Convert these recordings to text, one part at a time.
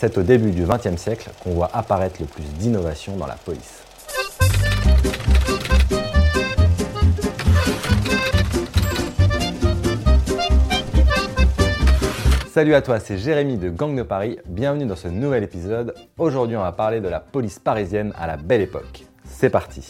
C'est au début du XXe siècle qu'on voit apparaître le plus d'innovation dans la police. Salut à toi, c'est Jérémy de Gang de Paris, bienvenue dans ce nouvel épisode. Aujourd'hui on va parler de la police parisienne à la belle époque. C'est parti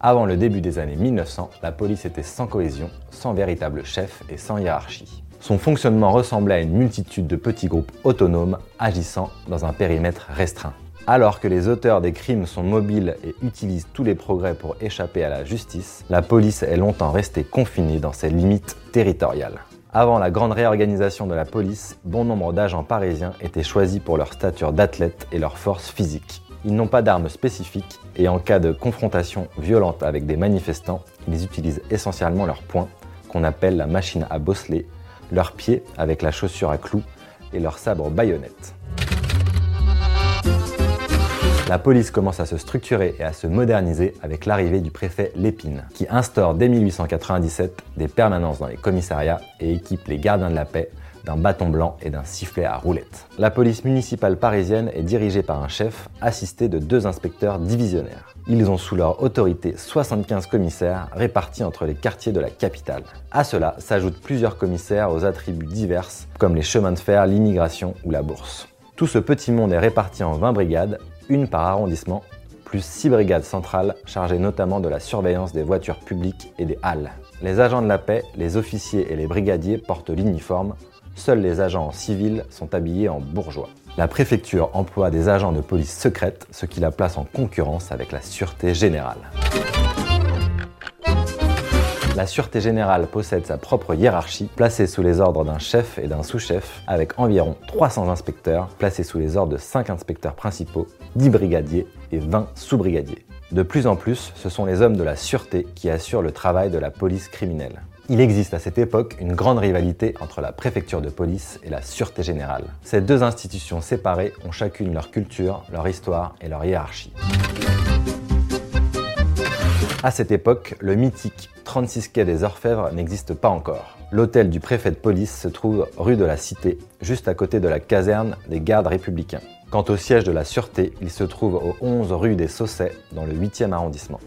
Avant le début des années 1900, la police était sans cohésion, sans véritable chef et sans hiérarchie. Son fonctionnement ressemblait à une multitude de petits groupes autonomes agissant dans un périmètre restreint. Alors que les auteurs des crimes sont mobiles et utilisent tous les progrès pour échapper à la justice, la police est longtemps restée confinée dans ses limites territoriales. Avant la grande réorganisation de la police, bon nombre d'agents parisiens étaient choisis pour leur stature d'athlète et leur force physique. Ils n'ont pas d'armes spécifiques et en cas de confrontation violente avec des manifestants, ils utilisent essentiellement leurs poings, qu'on appelle la machine à bosseler, leurs pieds avec la chaussure à clous et leur sabre baïonnette. La police commence à se structurer et à se moderniser avec l'arrivée du préfet Lépine, qui instaure dès 1897 des permanences dans les commissariats et équipe les gardiens de la paix d'un bâton blanc et d'un sifflet à roulettes. La police municipale parisienne est dirigée par un chef assisté de deux inspecteurs divisionnaires. Ils ont sous leur autorité 75 commissaires répartis entre les quartiers de la capitale. À cela s'ajoutent plusieurs commissaires aux attributs divers comme les chemins de fer, l'immigration ou la bourse. Tout ce petit monde est réparti en 20 brigades, une par arrondissement, plus 6 brigades centrales chargées notamment de la surveillance des voitures publiques et des halles. Les agents de la paix, les officiers et les brigadiers portent l'uniforme, Seuls les agents en civil sont habillés en bourgeois. La préfecture emploie des agents de police secrète, ce qui la place en concurrence avec la Sûreté générale. La Sûreté générale possède sa propre hiérarchie, placée sous les ordres d'un chef et d'un sous-chef, avec environ 300 inspecteurs, placés sous les ordres de 5 inspecteurs principaux, 10 brigadiers et 20 sous-brigadiers. De plus en plus, ce sont les hommes de la sûreté qui assurent le travail de la police criminelle. Il existe à cette époque une grande rivalité entre la préfecture de police et la sûreté générale. Ces deux institutions séparées ont chacune leur culture, leur histoire et leur hiérarchie. À cette époque, le mythique 36 quai des Orfèvres n'existe pas encore. L'hôtel du préfet de police se trouve rue de la Cité, juste à côté de la caserne des gardes républicains. Quant au siège de la sûreté, il se trouve au 11 rue des Saussets, dans le 8e arrondissement.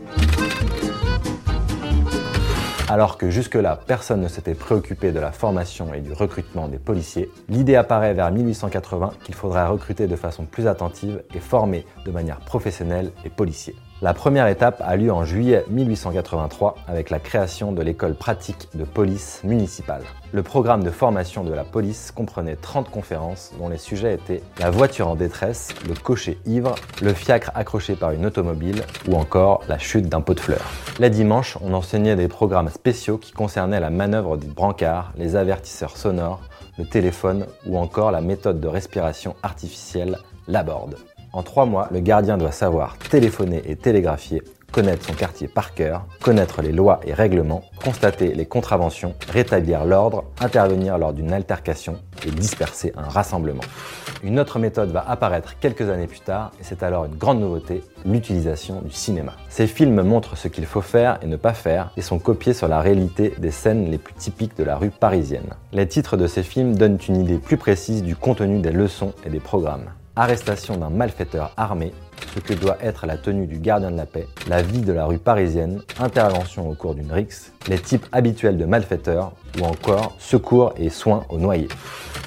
Alors que jusque-là, personne ne s'était préoccupé de la formation et du recrutement des policiers, l'idée apparaît vers 1880 qu'il faudrait recruter de façon plus attentive et former de manière professionnelle les policiers. La première étape a lieu en juillet 1883 avec la création de l'école pratique de police municipale. Le programme de formation de la police comprenait 30 conférences dont les sujets étaient la voiture en détresse, le cocher ivre, le fiacre accroché par une automobile ou encore la chute d'un pot de fleurs. Les dimanches, on enseignait des programmes spéciaux qui concernaient la manœuvre du brancard, les avertisseurs sonores, le téléphone ou encore la méthode de respiration artificielle, la borde. En trois mois, le gardien doit savoir téléphoner et télégraphier, connaître son quartier par cœur, connaître les lois et règlements, constater les contraventions, rétablir l'ordre, intervenir lors d'une altercation et disperser un rassemblement. Une autre méthode va apparaître quelques années plus tard et c'est alors une grande nouveauté, l'utilisation du cinéma. Ces films montrent ce qu'il faut faire et ne pas faire et sont copiés sur la réalité des scènes les plus typiques de la rue parisienne. Les titres de ces films donnent une idée plus précise du contenu des leçons et des programmes arrestation d'un malfaiteur armé, ce que doit être la tenue du gardien de la paix, la vie de la rue parisienne, intervention au cours d'une rixe, les types habituels de malfaiteurs ou encore secours et soins aux noyés.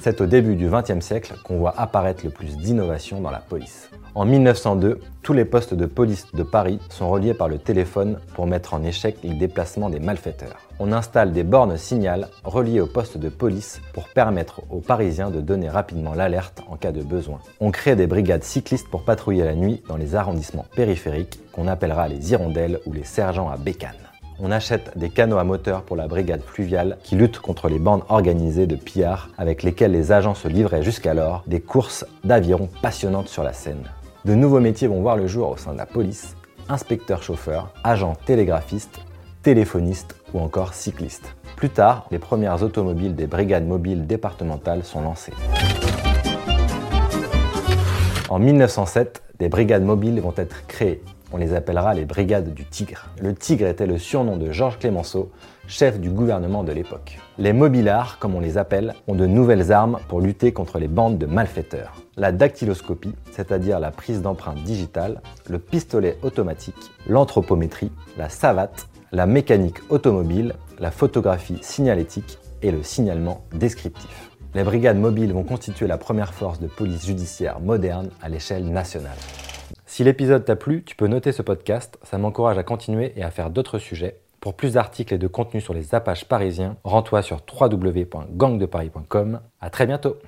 C'est au début du XXe siècle qu'on voit apparaître le plus d'innovations dans la police. En 1902, tous les postes de police de Paris sont reliés par le téléphone pour mettre en échec les déplacements des malfaiteurs. On installe des bornes signal reliées aux postes de police pour permettre aux Parisiens de donner rapidement l'alerte en cas de besoin. On crée des brigades cyclistes pour patrouiller la nuit dans les arrondissements périphériques qu'on appellera les hirondelles ou les sergents à bécane on achète des canots à moteur pour la brigade fluviale qui lutte contre les bandes organisées de pillards avec lesquelles les agents se livraient jusqu'alors des courses d'aviron passionnantes sur la Seine. De nouveaux métiers vont voir le jour au sein de la police, inspecteur chauffeur, agent télégraphiste, téléphoniste ou encore cycliste. Plus tard, les premières automobiles des brigades mobiles départementales sont lancées. En 1907, des brigades mobiles vont être créées on les appellera les brigades du Tigre. Le Tigre était le surnom de Georges Clémenceau, chef du gouvernement de l'époque. Les mobilards, comme on les appelle, ont de nouvelles armes pour lutter contre les bandes de malfaiteurs. La dactyloscopie, c'est-à-dire la prise d'empreintes digitales, le pistolet automatique, l'anthropométrie, la savate, la mécanique automobile, la photographie signalétique et le signalement descriptif. Les brigades mobiles vont constituer la première force de police judiciaire moderne à l'échelle nationale. Si l'épisode t'a plu, tu peux noter ce podcast, ça m'encourage à continuer et à faire d'autres sujets. Pour plus d'articles et de contenus sur les apaches parisiens, rends-toi sur www.gangdeparis.com. À très bientôt